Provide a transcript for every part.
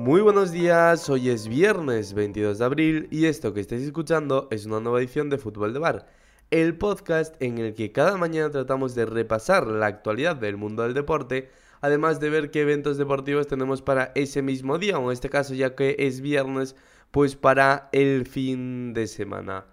Muy buenos días, hoy es viernes 22 de abril y esto que estáis escuchando es una nueva edición de Fútbol de Bar, el podcast en el que cada mañana tratamos de repasar la actualidad del mundo del deporte, además de ver qué eventos deportivos tenemos para ese mismo día, o en este caso ya que es viernes, pues para el fin de semana.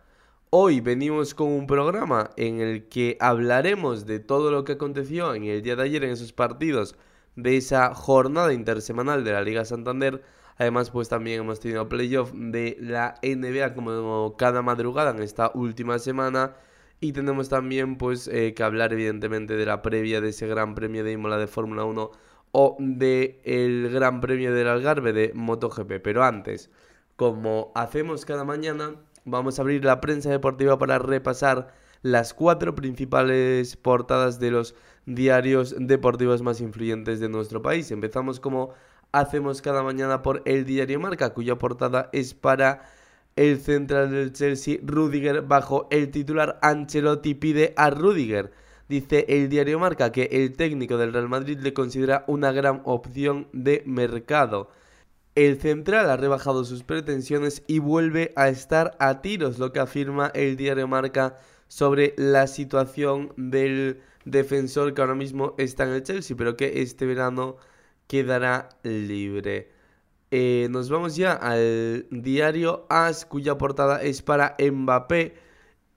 Hoy venimos con un programa en el que hablaremos de todo lo que aconteció en el día de ayer en esos partidos de esa jornada intersemanal de la Liga Santander. Además, pues también hemos tenido playoff de la NBA como cada madrugada en esta última semana. Y tenemos también pues eh, que hablar evidentemente de la previa de ese Gran Premio de Imola de Fórmula 1 o de el Gran Premio del Algarve de MotoGP. Pero antes, como hacemos cada mañana, vamos a abrir la prensa deportiva para repasar las cuatro principales portadas de los diarios deportivos más influyentes de nuestro país. Empezamos como hacemos cada mañana por el diario Marca, cuya portada es para el central del Chelsea, Rudiger, bajo el titular Ancelotti pide a Rudiger. Dice el diario Marca que el técnico del Real Madrid le considera una gran opción de mercado. El central ha rebajado sus pretensiones y vuelve a estar a tiros, lo que afirma el diario Marca sobre la situación del defensor que ahora mismo está en el Chelsea, pero que este verano quedará libre. Eh, nos vamos ya al diario AS, cuya portada es para Mbappé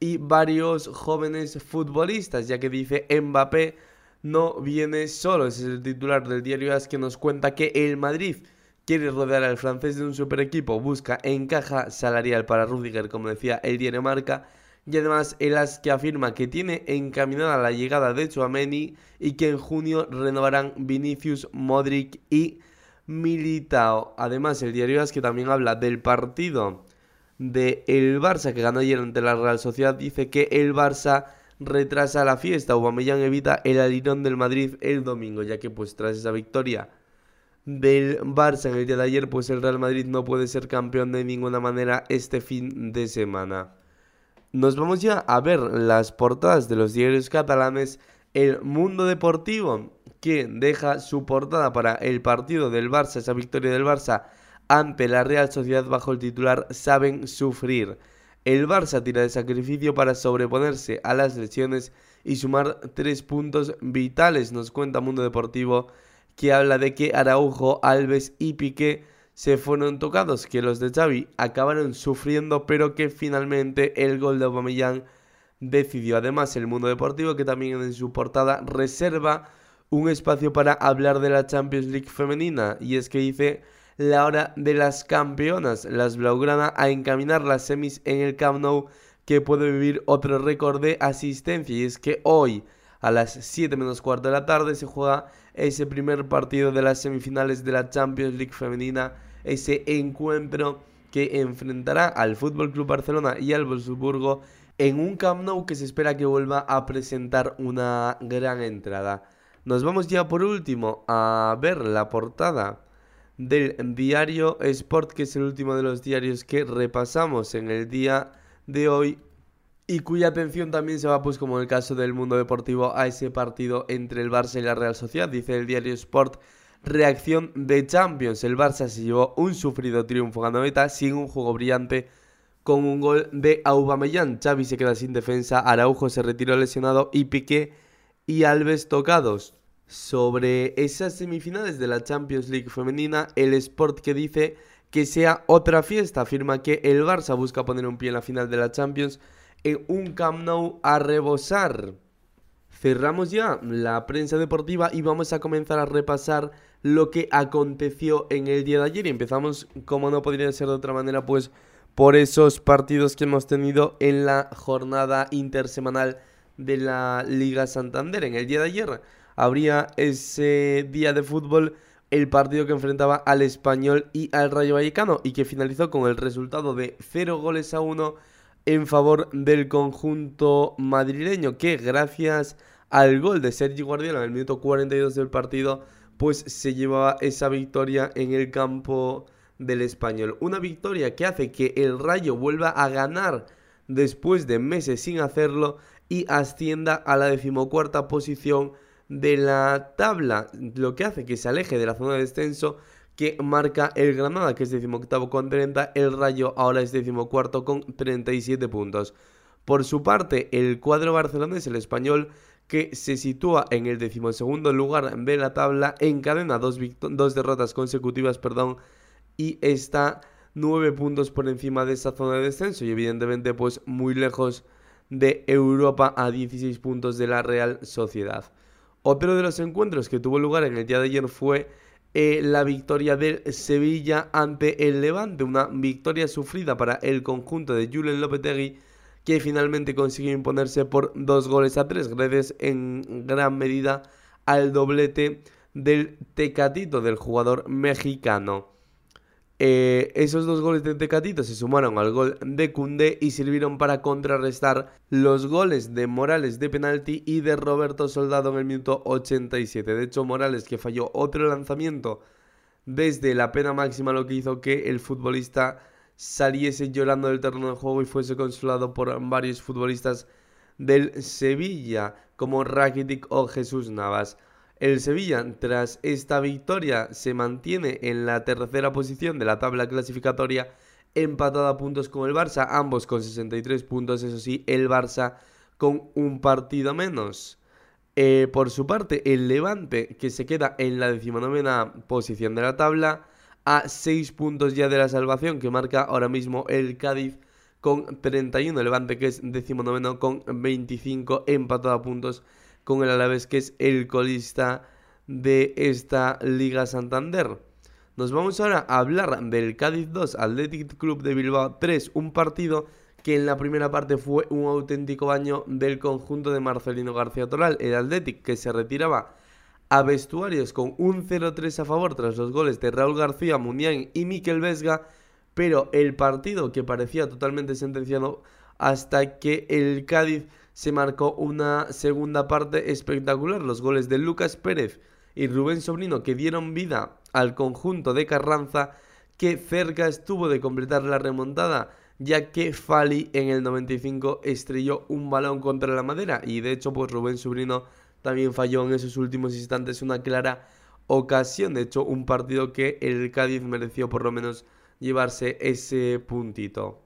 y varios jóvenes futbolistas, ya que dice Mbappé no viene solo. Ese es el titular del diario AS que nos cuenta que el Madrid quiere rodear al francés de un super equipo, busca encaja salarial para Rudiger, como decía el diario Marca, y además el AS que afirma que tiene encaminada la llegada de Chouameni y que en junio renovarán Vinicius, Modric y Militao. Además el diario AS que también habla del partido de el Barça que ganó ayer ante la Real Sociedad dice que el Barça retrasa la fiesta. Aubameyang evita el alirón del Madrid el domingo, ya que pues tras esa victoria del Barça en el día de ayer, pues el Real Madrid no puede ser campeón de ninguna manera este fin de semana. Nos vamos ya a ver las portadas de los diarios catalanes. El Mundo Deportivo, que deja su portada para el partido del Barça, esa victoria del Barça ante la Real Sociedad bajo el titular Saben sufrir. El Barça tira de sacrificio para sobreponerse a las lesiones y sumar tres puntos vitales, nos cuenta Mundo Deportivo que habla de que Araujo, Alves y Piqué se fueron tocados, que los de Xavi acabaron sufriendo, pero que finalmente el gol de Aubameyang decidió. Además, el Mundo Deportivo, que también en su portada reserva un espacio para hablar de la Champions League femenina, y es que dice la hora de las campeonas, las Blaugrana, a encaminar las semis en el Camp Nou, que puede vivir otro récord de asistencia, y es que hoy a las 7 menos cuarto de la tarde se juega ese primer partido de las semifinales de la Champions League femenina, ese encuentro que enfrentará al Fútbol Club Barcelona y al Wolfsburgo en un Camp Nou que se espera que vuelva a presentar una gran entrada. Nos vamos ya por último a ver la portada del diario Sport, que es el último de los diarios que repasamos en el día de hoy y cuya atención también se va, pues como en el caso del mundo deportivo, a ese partido entre el Barça y la Real Sociedad. Dice el diario Sport, reacción de Champions. El Barça se llevó un sufrido triunfo ganadeta sin un juego brillante con un gol de Aubameyang. Xavi se queda sin defensa, Araujo se retiró lesionado y Piqué y Alves tocados. Sobre esas semifinales de la Champions League femenina, el Sport que dice que sea otra fiesta afirma que el Barça busca poner un pie en la final de la Champions en un Camp Nou a rebosar. Cerramos ya la prensa deportiva y vamos a comenzar a repasar lo que aconteció en el día de ayer. Y empezamos, como no podría ser de otra manera, pues por esos partidos que hemos tenido en la jornada intersemanal de la Liga Santander. En el día de ayer habría ese día de fútbol el partido que enfrentaba al Español y al Rayo Vallecano y que finalizó con el resultado de 0 goles a 1 en favor del conjunto madrileño que gracias al gol de Sergi Guardiola en el minuto 42 del partido pues se llevaba esa victoria en el campo del español. Una victoria que hace que el Rayo vuelva a ganar después de meses sin hacerlo y ascienda a la decimocuarta posición de la tabla, lo que hace que se aleje de la zona de descenso que marca el Granada, que es decimoctavo con 30, el Rayo ahora es decimocuarto con 37 puntos. Por su parte, el cuadro barcelonés, el español, que se sitúa en el decimosegundo lugar de la tabla, encadena dos, dos derrotas consecutivas, perdón, y está nueve puntos por encima de esa zona de descenso y evidentemente pues muy lejos de Europa a 16 puntos de la Real Sociedad. Otro de los encuentros que tuvo lugar en el día de ayer fue eh, la victoria del Sevilla ante el Levante, una victoria sufrida para el conjunto de Julen Lopetegui que finalmente consiguió imponerse por dos goles a tres, gracias en gran medida al doblete del Tecatito del jugador mexicano. Eh, esos dos goles de Tecatito se sumaron al gol de Cundé y sirvieron para contrarrestar los goles de Morales de penalti y de Roberto Soldado en el minuto 87. De hecho, Morales que falló otro lanzamiento desde la pena máxima, lo que hizo que el futbolista saliese llorando del terreno de juego y fuese consolado por varios futbolistas del Sevilla, como Rakitic o Jesús Navas. El Sevilla, tras esta victoria, se mantiene en la tercera posición de la tabla clasificatoria, empatado a puntos con el Barça, ambos con 63 puntos, eso sí, el Barça con un partido menos. Eh, por su parte, el Levante, que se queda en la decimonovena posición de la tabla, a 6 puntos ya de la salvación, que marca ahora mismo el Cádiz con 31, el Levante que es decimonoveno con 25, empatado a puntos con el Alavés, que es el colista de esta Liga Santander. Nos vamos ahora a hablar del Cádiz 2, Athletic Club de Bilbao 3, un partido que en la primera parte fue un auténtico baño del conjunto de Marcelino García Toral, el Athletic que se retiraba a vestuarios con un 0-3 a favor tras los goles de Raúl García, Munián y Miquel Vesga, pero el partido que parecía totalmente sentenciado hasta que el Cádiz se marcó una segunda parte espectacular. Los goles de Lucas Pérez y Rubén Sobrino que dieron vida al conjunto de Carranza que cerca estuvo de completar la remontada ya que Fali en el 95 estrelló un balón contra la madera y de hecho pues Rubén Sobrino también falló en esos últimos instantes una clara ocasión, de hecho un partido que el Cádiz mereció por lo menos llevarse ese puntito.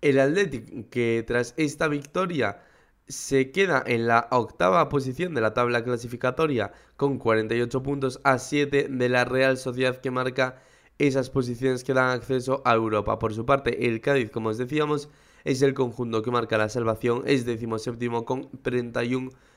El Athletic, que tras esta victoria se queda en la octava posición de la tabla clasificatoria con 48 puntos a 7 de la Real Sociedad que marca esas posiciones que dan acceso a Europa. Por su parte, el Cádiz, como os decíamos, es el conjunto que marca la salvación, es séptimo con 31 puntos.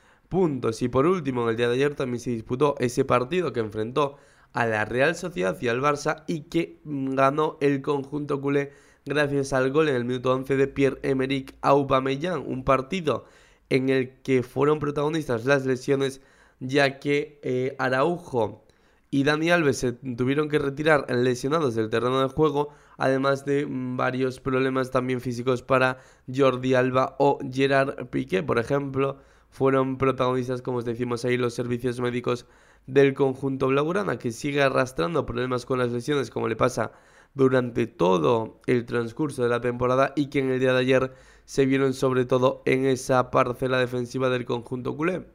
Y por último, en el día de ayer también se disputó ese partido que enfrentó a la Real Sociedad y al Barça y que ganó el conjunto culé gracias al gol en el minuto 11 de Pierre-Emerick Aubameyang, un partido en el que fueron protagonistas las lesiones ya que eh, Araujo y Dani Alves se tuvieron que retirar lesionados del terreno de juego, además de mm, varios problemas también físicos para Jordi Alba o Gerard Piqué, por ejemplo, fueron protagonistas, como os decimos ahí, los servicios médicos del conjunto blaugrana, que sigue arrastrando problemas con las lesiones, como le pasa durante todo el transcurso de la temporada y que en el día de ayer se vieron sobre todo en esa parcela defensiva del conjunto culé.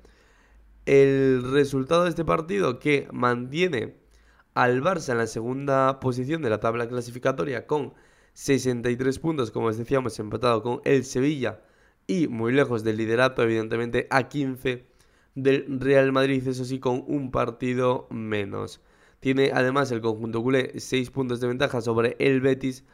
El resultado de este partido que mantiene al Barça en la segunda posición de la tabla clasificatoria con 63 puntos, como os decíamos, empatado con el Sevilla y muy lejos del liderato, evidentemente a 15 del Real Madrid, eso sí, con un partido menos. Tiene además el conjunto culé 6 puntos de ventaja sobre el Betis,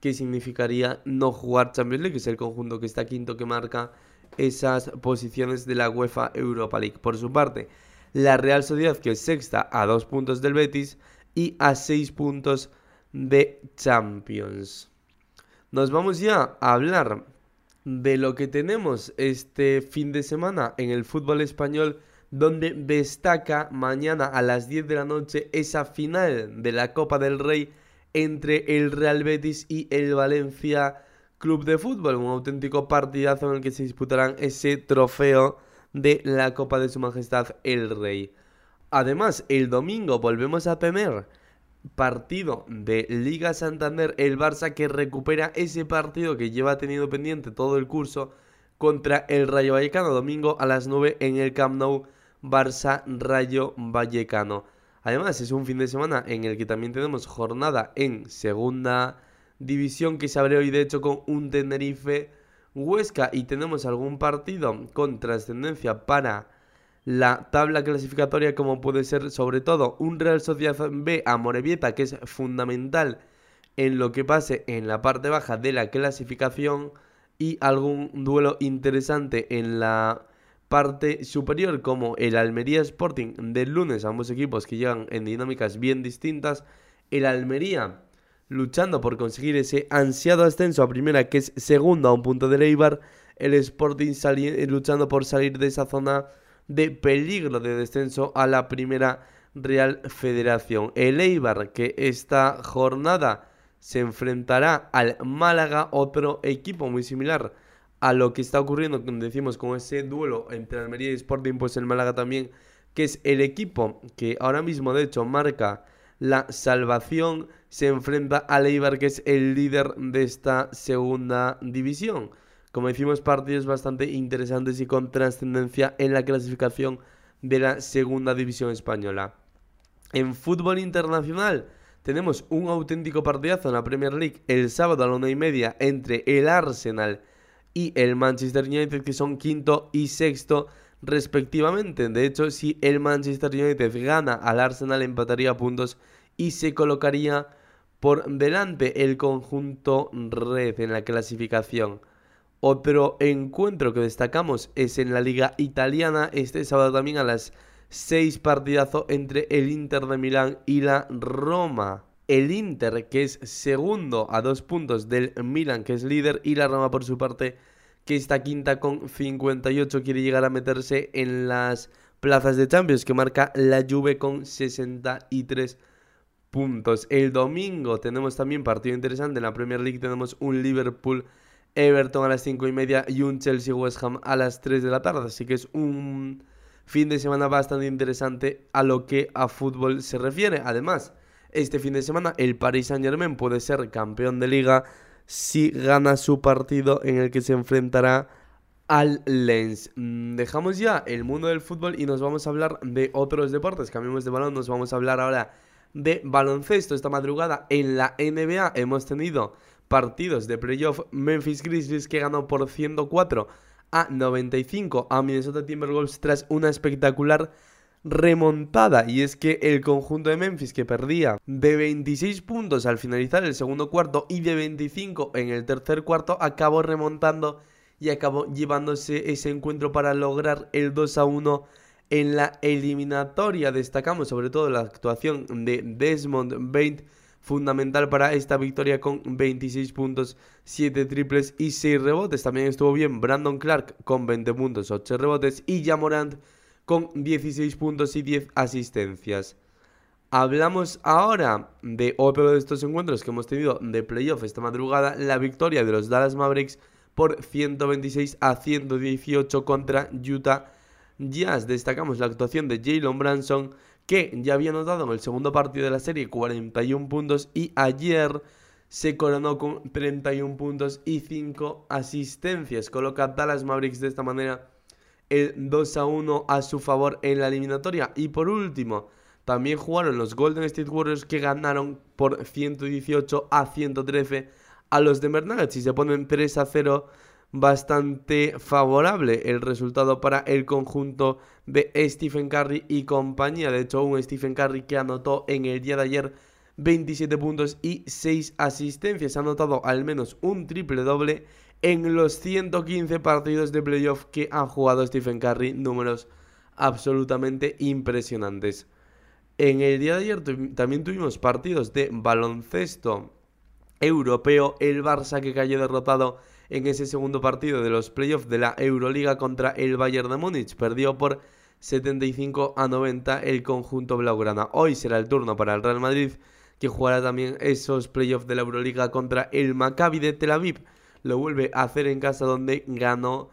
que significaría no jugar Champions League, que es el conjunto que está quinto que marca esas posiciones de la UEFA Europa League. Por su parte, la Real Sociedad, que es sexta a 2 puntos del Betis y a 6 puntos de Champions. Nos vamos ya a hablar de lo que tenemos este fin de semana en el fútbol español donde destaca mañana a las 10 de la noche esa final de la Copa del Rey entre el Real Betis y el Valencia Club de Fútbol, un auténtico partidazo en el que se disputarán ese trofeo de la Copa de Su Majestad el Rey. Además, el domingo volvemos a tener partido de Liga Santander, el Barça que recupera ese partido que lleva tenido pendiente todo el curso contra el Rayo Vallecano, domingo a las 9 en el Camp Nou Barça Rayo Vallecano. Además, es un fin de semana en el que también tenemos jornada en segunda división que se abre hoy, de hecho, con un Tenerife Huesca y tenemos algún partido con trascendencia para la tabla clasificatoria, como puede ser sobre todo un Real Sociedad B a Morevieta, que es fundamental en lo que pase en la parte baja de la clasificación y algún duelo interesante en la parte superior como el Almería Sporting del lunes, ambos equipos que llegan en dinámicas bien distintas, el Almería luchando por conseguir ese ansiado ascenso a primera que es segundo a un punto de Eibar, el Sporting luchando por salir de esa zona de peligro de descenso a la primera Real Federación. El Eibar que esta jornada se enfrentará al Málaga, otro equipo muy similar a lo que está ocurriendo, decimos, con ese duelo entre Almería y Sporting, pues el Málaga también, que es el equipo que ahora mismo de hecho marca la salvación, se enfrenta al Eibar, que es el líder de esta segunda división. Como decimos, partidos bastante interesantes y con trascendencia en la clasificación de la segunda división española. En fútbol internacional tenemos un auténtico partidazo en la Premier League el sábado a la una y media entre el Arsenal y el Manchester United, que son quinto y sexto respectivamente. De hecho, si el Manchester United gana al Arsenal, empataría puntos y se colocaría por delante el conjunto red en la clasificación. Otro encuentro que destacamos es en la liga italiana, este sábado también a las 6 partidazo entre el Inter de Milán y la Roma. El Inter, que es segundo a dos puntos del Milán, que es líder, y la Roma por su parte, que está quinta con 58, quiere llegar a meterse en las plazas de Champions, que marca la Juve con 63 puntos. El domingo tenemos también partido interesante en la Premier League, tenemos un Liverpool Everton a las 5 y media y un Chelsea West Ham a las 3 de la tarde. Así que es un fin de semana bastante interesante a lo que a fútbol se refiere. Además, este fin de semana el Paris Saint Germain puede ser campeón de liga si gana su partido en el que se enfrentará al Lens. Mm, dejamos ya el mundo del fútbol y nos vamos a hablar de otros deportes. Cambiamos de balón, nos vamos a hablar ahora de baloncesto. Esta madrugada en la NBA hemos tenido partidos de playoff, Memphis Grizzlies que ganó por 104 a 95 a Minnesota Timberwolves tras una espectacular remontada y es que el conjunto de Memphis que perdía de 26 puntos al finalizar el segundo cuarto y de 25 en el tercer cuarto acabó remontando y acabó llevándose ese encuentro para lograr el 2 a 1 en la eliminatoria. Destacamos sobre todo la actuación de Desmond Bain fundamental para esta victoria con 26 puntos, 7 triples y 6 rebotes. También estuvo bien Brandon Clark con 20 puntos, 8 rebotes y Jamorant con 16 puntos y 10 asistencias. Hablamos ahora de otro de estos encuentros que hemos tenido de playoff esta madrugada, la victoria de los Dallas Mavericks por 126 a 118 contra Utah Jazz. Destacamos la actuación de Jalen Branson que ya había anotado en el segundo partido de la serie 41 puntos y ayer se coronó con 31 puntos y 5 asistencias. Coloca a Dallas Mavericks de esta manera el 2 a 1 a su favor en la eliminatoria. Y por último, también jugaron los Golden State Warriors que ganaron por 118 a 113 a los de Nuggets y se ponen 3 a 0 bastante favorable el resultado para el conjunto de Stephen Curry y compañía. De hecho, un Stephen Curry que anotó en el día de ayer 27 puntos y 6 asistencias. Ha anotado al menos un triple doble en los 115 partidos de playoff que ha jugado Stephen Curry. Números absolutamente impresionantes. En el día de ayer también tuvimos partidos de baloncesto europeo. El Barça que cayó derrotado en ese segundo partido de los playoffs de la Euroliga contra el Bayern de Múnich. Perdió por 75 a 90 el conjunto blaugrana. Hoy será el turno para el Real Madrid, que jugará también esos playoffs de la Euroliga contra el Maccabi de Tel Aviv. Lo vuelve a hacer en casa donde ganó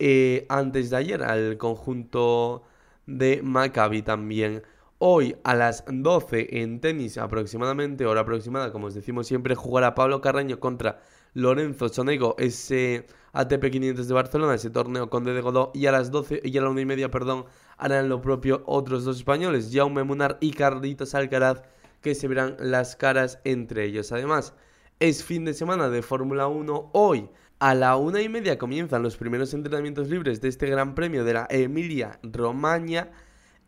eh, antes de ayer al conjunto de Maccabi también. Hoy a las 12 en tenis aproximadamente, hora aproximada, como os decimos siempre, jugará Pablo Carreño contra Lorenzo Sonego, ese ATP 500 de Barcelona, ese torneo con de Godó, y a las 12 y a la una y media, perdón, harán lo propio otros dos españoles, Jaume Munar y Carlitos Alcaraz, que se verán las caras entre ellos. Además, es fin de semana de Fórmula 1 hoy. A la una y media comienzan los primeros entrenamientos libres de este Gran Premio de la Emilia Romagna.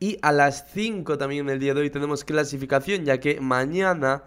Y a las 5 también el día de hoy tenemos clasificación, ya que mañana,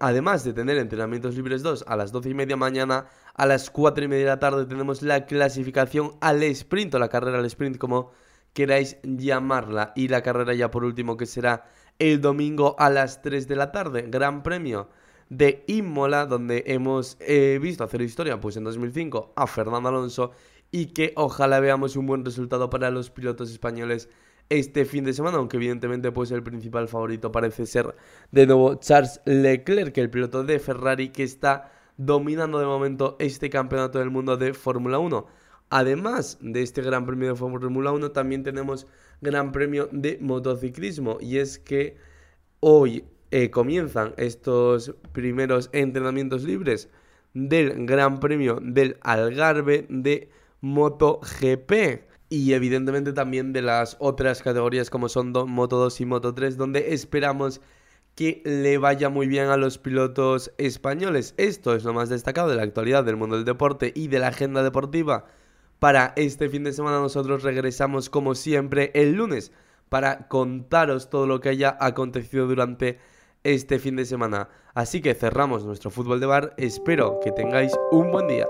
además de tener entrenamientos libres 2 a las 12 y media mañana, a las 4 y media de la tarde tenemos la clasificación al sprint o la carrera al sprint, como queráis llamarla. Y la carrera ya por último que será el domingo a las 3 de la tarde. Gran premio de Imola, donde hemos eh, visto hacer historia pues en 2005 a Fernando Alonso y que ojalá veamos un buen resultado para los pilotos españoles este fin de semana, aunque evidentemente pues el principal favorito parece ser de nuevo Charles Leclerc, el piloto de Ferrari que está dominando de momento este campeonato del mundo de Fórmula 1. Además de este Gran Premio de Fórmula 1, también tenemos Gran Premio de motociclismo y es que hoy eh, comienzan estos primeros entrenamientos libres del Gran Premio del Algarve de MotoGP y evidentemente también de las otras categorías como son Moto 2 y Moto 3 donde esperamos que le vaya muy bien a los pilotos españoles. Esto es lo más destacado de la actualidad del mundo del deporte y de la agenda deportiva. Para este fin de semana nosotros regresamos como siempre el lunes para contaros todo lo que haya acontecido durante este fin de semana. Así que cerramos nuestro fútbol de bar. Espero que tengáis un buen día.